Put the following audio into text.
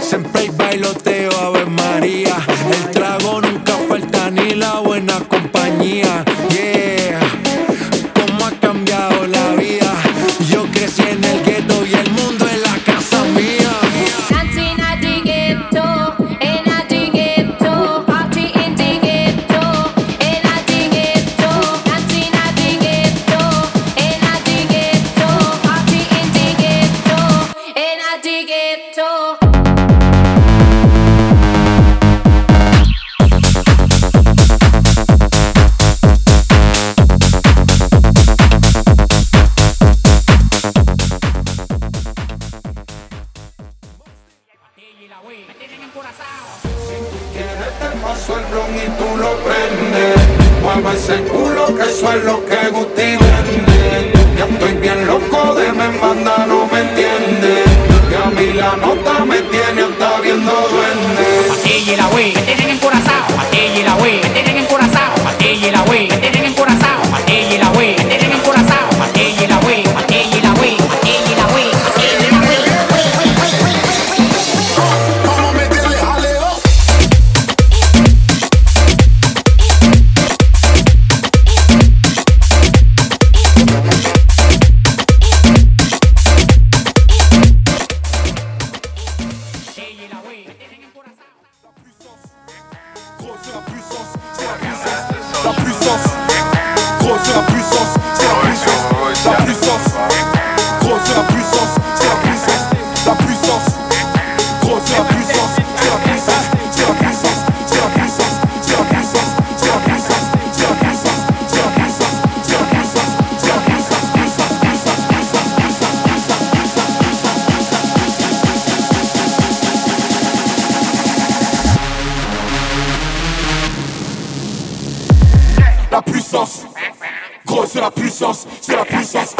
siempre hay bailoteo, Ave María. Mueve ese culo que eso es lo que Gusti la puissance, grosse la puissance. la puissance. Gros, c'est la puissance, c'est la puissance.